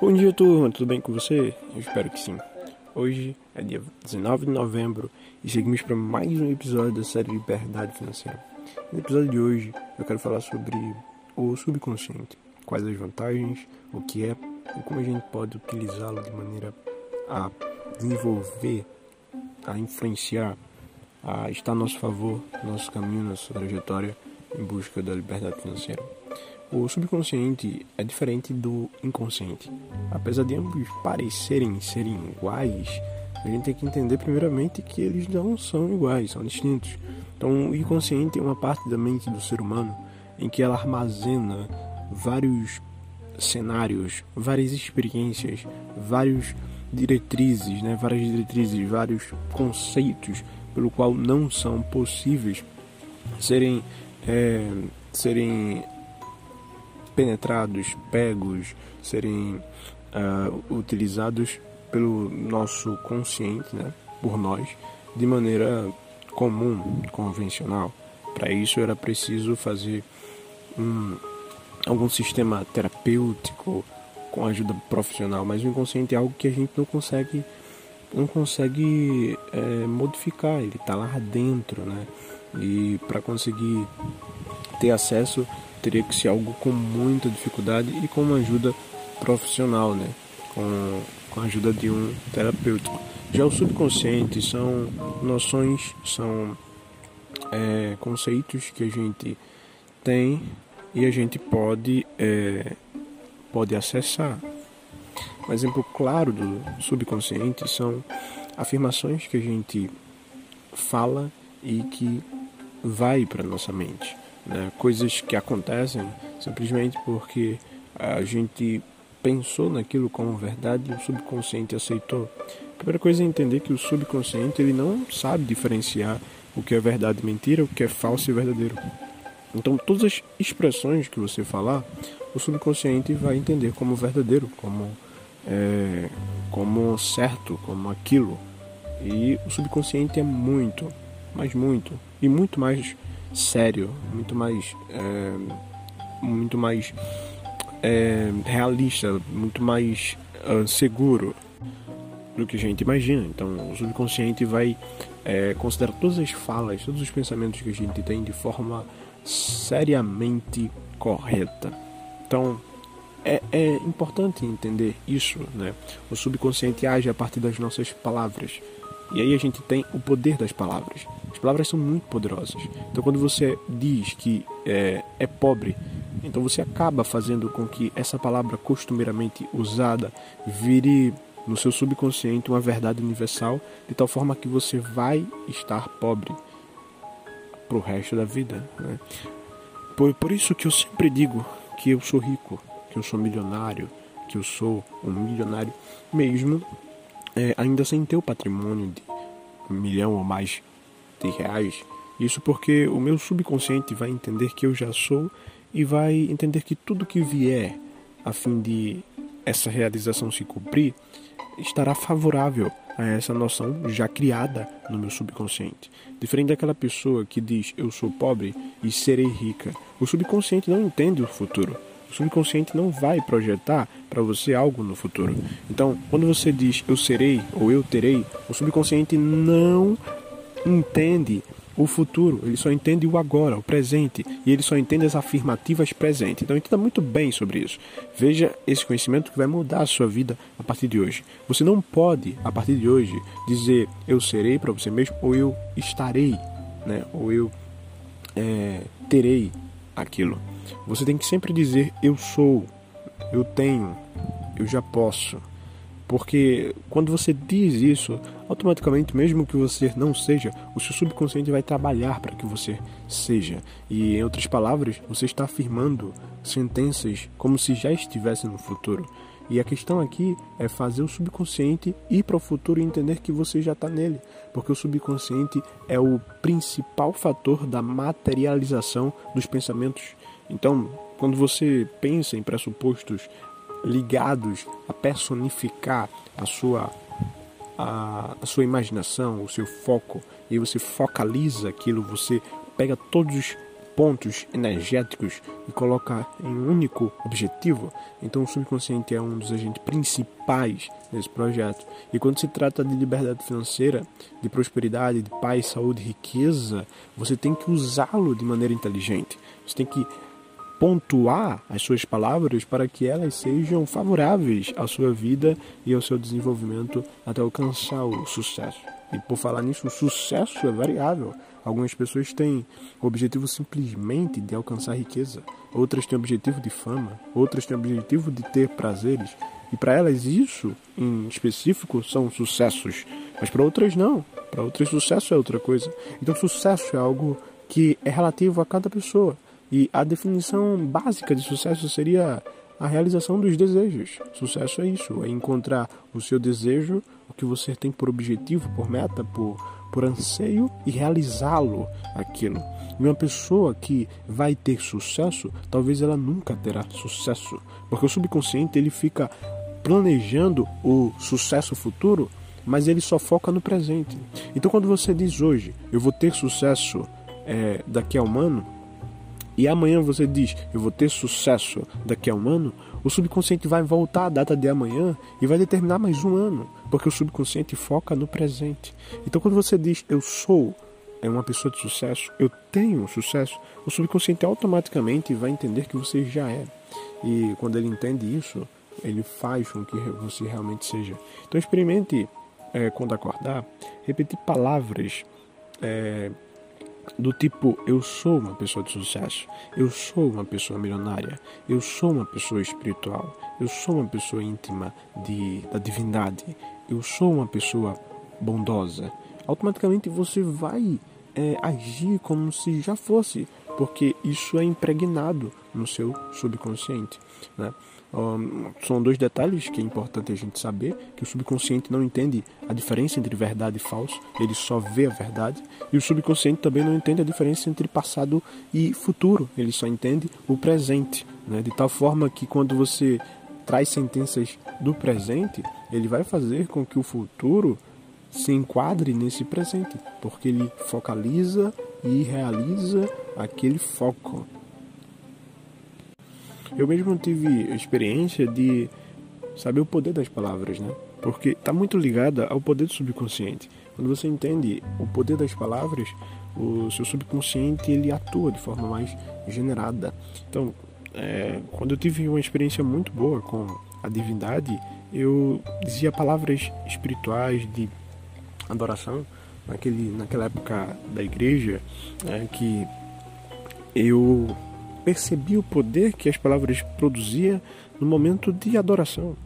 Bom dia, turma, tudo bem com você? Eu espero que sim. Hoje é dia 19 de novembro e seguimos para mais um episódio da série Liberdade Financeira. No episódio de hoje, eu quero falar sobre o subconsciente, quais as vantagens, o que é e como a gente pode utilizá-lo de maneira a desenvolver, a influenciar, a estar a nosso favor, nosso caminho, nossa trajetória em busca da liberdade financeira. O subconsciente é diferente do inconsciente. Apesar de ambos parecerem serem iguais, a gente tem que entender primeiramente que eles não são iguais, são distintos. Então, o inconsciente é uma parte da mente do ser humano em que ela armazena vários cenários, várias experiências, vários diretrizes, né, várias diretrizes, vários conceitos pelo qual não são possíveis serem é, serem penetrados, pegos, serem uh, utilizados pelo nosso consciente, né, por nós, de maneira comum, convencional. Para isso era preciso fazer um, algum sistema terapêutico com ajuda profissional, mas o inconsciente é algo que a gente não consegue não consegue é, modificar, ele está lá dentro, né? E para conseguir ter acesso teria que ser algo com muita dificuldade e com uma ajuda profissional, né? Com, com a ajuda de um terapeuta. Já o subconsciente são noções, são é, conceitos que a gente tem e a gente pode, é, pode acessar. Um exemplo claro do subconsciente são afirmações que a gente fala e que vai para nossa mente né? coisas que acontecem simplesmente porque a gente pensou naquilo como verdade e o subconsciente aceitou. A primeira coisa é entender que o subconsciente ele não sabe diferenciar o que é verdade e mentira, o que é falso e verdadeiro. Então, todas as expressões que você falar, o subconsciente vai entender como verdadeiro, como, é, como certo, como aquilo. E o subconsciente é muito, mas muito, e muito mais sério, muito mais, é, muito mais é, realista, muito mais uh, seguro do que a gente imagina. Então, o subconsciente vai é, considerar todas as falas, todos os pensamentos que a gente tem de forma seriamente correta. Então, é, é importante entender isso, né? O subconsciente age a partir das nossas palavras. E aí a gente tem o poder das palavras. As palavras são muito poderosas. Então, quando você diz que é, é pobre, então você acaba fazendo com que essa palavra costumeiramente usada vire no seu subconsciente uma verdade universal, de tal forma que você vai estar pobre para o resto da vida. Né? Por, por isso que eu sempre digo que eu sou rico, que eu sou milionário, que eu sou um milionário mesmo, é, ainda sem ter o patrimônio de um milhão ou mais de reais. Isso porque o meu subconsciente vai entender que eu já sou e vai entender que tudo que vier a fim de essa realização se cumprir estará favorável a essa noção já criada no meu subconsciente. Diferente daquela pessoa que diz eu sou pobre e serei rica. O subconsciente não entende o futuro. O subconsciente não vai projetar para você algo no futuro. Então, quando você diz eu serei ou eu terei, o subconsciente não entende o futuro, ele só entende o agora, o presente, e ele só entende as afirmativas presentes. Então entenda muito bem sobre isso. Veja esse conhecimento que vai mudar a sua vida a partir de hoje. Você não pode, a partir de hoje, dizer eu serei para você mesmo, ou eu estarei, né? ou eu é, terei aquilo. Você tem que sempre dizer eu sou, eu tenho, eu já posso. Porque quando você diz isso, automaticamente, mesmo que você não seja, o seu subconsciente vai trabalhar para que você seja. E, em outras palavras, você está afirmando sentenças como se já estivesse no futuro. E a questão aqui é fazer o subconsciente ir para o futuro e entender que você já está nele, porque o subconsciente é o principal fator da materialização dos pensamentos. Então, quando você pensa em pressupostos ligados a personificar a sua a, a, sua imaginação, o seu foco, e você focaliza aquilo, você pega todos os pontos energéticos e coloca em um único objetivo, então o subconsciente é um dos agentes principais nesse projeto. E quando se trata de liberdade financeira, de prosperidade, de paz, saúde, riqueza, você tem que usá-lo de maneira inteligente. Você tem que pontuar as suas palavras para que elas sejam favoráveis à sua vida e ao seu desenvolvimento até alcançar o sucesso. E por falar nisso, o sucesso é variável. Algumas pessoas têm o objetivo simplesmente de alcançar riqueza, outras têm o objetivo de fama, outras têm o objetivo de ter prazeres. E para elas isso, em específico, são sucessos. Mas para outras não. Para outras sucesso é outra coisa. Então sucesso é algo que é relativo a cada pessoa. E a definição básica de sucesso seria a realização dos desejos. Sucesso é isso, é encontrar o seu desejo, o que você tem por objetivo, por meta, por por anseio e realizá-lo aquilo. E uma pessoa que vai ter sucesso, talvez ela nunca terá sucesso, porque o subconsciente ele fica planejando o sucesso futuro, mas ele só foca no presente. Então, quando você diz hoje, eu vou ter sucesso é, daqui a um ano, e amanhã você diz, eu vou ter sucesso daqui a um ano, o subconsciente vai voltar à data de amanhã e vai determinar mais um ano, porque o subconsciente foca no presente. Então, quando você diz eu sou é uma pessoa de sucesso, eu tenho sucesso, o subconsciente automaticamente vai entender que você já é. E quando ele entende isso, ele faz com que você realmente seja. Então, experimente é, quando acordar, repetir palavras. É, do tipo eu sou uma pessoa de sucesso, eu sou uma pessoa milionária, eu sou uma pessoa espiritual, eu sou uma pessoa íntima de, da divindade, eu sou uma pessoa bondosa. Automaticamente você vai é, agir como se já fosse, porque isso é impregnado no seu subconsciente. Né? Um, são dois detalhes que é importante a gente saber, que o subconsciente não entende a diferença entre verdade e falso, ele só vê a verdade, e o subconsciente também não entende a diferença entre passado e futuro, ele só entende o presente, né? de tal forma que quando você traz sentenças do presente, ele vai fazer com que o futuro se enquadre nesse presente, porque ele focaliza e realiza aquele foco. Eu mesmo tive experiência de saber o poder das palavras, né? Porque está muito ligada ao poder do subconsciente. Quando você entende o poder das palavras, o seu subconsciente ele atua de forma mais generada. Então, é, quando eu tive uma experiência muito boa com a divindade, eu dizia palavras espirituais de adoração naquele, naquela época da igreja, é, que eu percebi o poder que as palavras produziam no momento de adoração.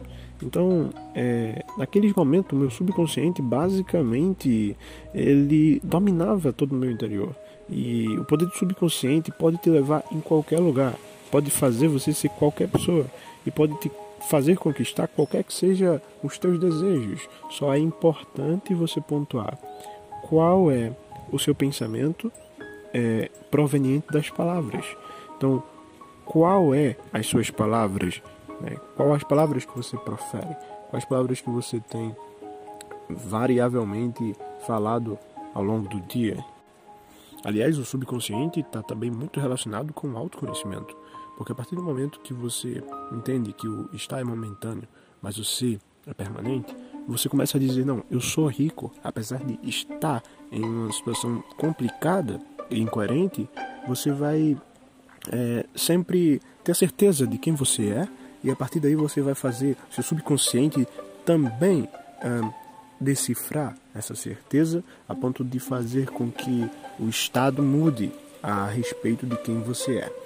Então, é, naqueles momentos, meu subconsciente basicamente ele dominava todo o meu interior. E o poder do subconsciente pode te levar em qualquer lugar, pode fazer você ser qualquer pessoa e pode te fazer conquistar qualquer que seja os teus desejos. Só é importante você pontuar qual é o seu pensamento é, proveniente das palavras. Então, qual é as suas palavras? Né? Qual as palavras que você profere? Quais palavras que você tem variavelmente falado ao longo do dia? Aliás, o subconsciente está também muito relacionado com o autoconhecimento, porque a partir do momento que você entende que o estar é momentâneo, mas o ser é permanente, você começa a dizer: não, eu sou rico, apesar de estar em uma situação complicada e incoerente, você vai é, sempre ter certeza de quem você é e a partir daí você vai fazer seu subconsciente também decifrar essa certeza a ponto de fazer com que o estado mude a respeito de quem você é.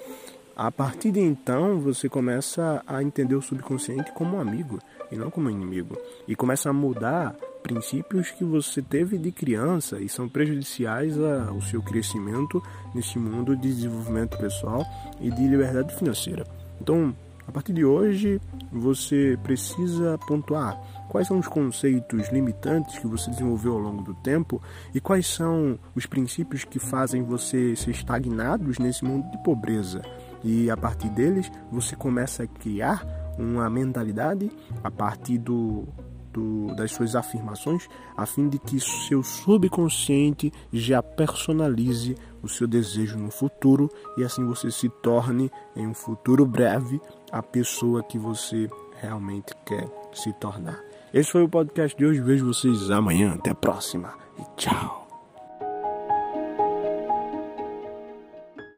A partir de então, você começa a entender o subconsciente como um amigo e não como inimigo. E começa a mudar princípios que você teve de criança e são prejudiciais ao seu crescimento nesse mundo de desenvolvimento pessoal e de liberdade financeira. Então, a partir de hoje, você precisa pontuar quais são os conceitos limitantes que você desenvolveu ao longo do tempo e quais são os princípios que fazem você ser estagnados nesse mundo de pobreza. E a partir deles, você começa a criar uma mentalidade a partir do do, das suas afirmações, a fim de que seu subconsciente já personalize o seu desejo no futuro e assim você se torne, em um futuro breve, a pessoa que você realmente quer se tornar. Esse foi o podcast de hoje. Vejo vocês amanhã. Até a próxima e tchau.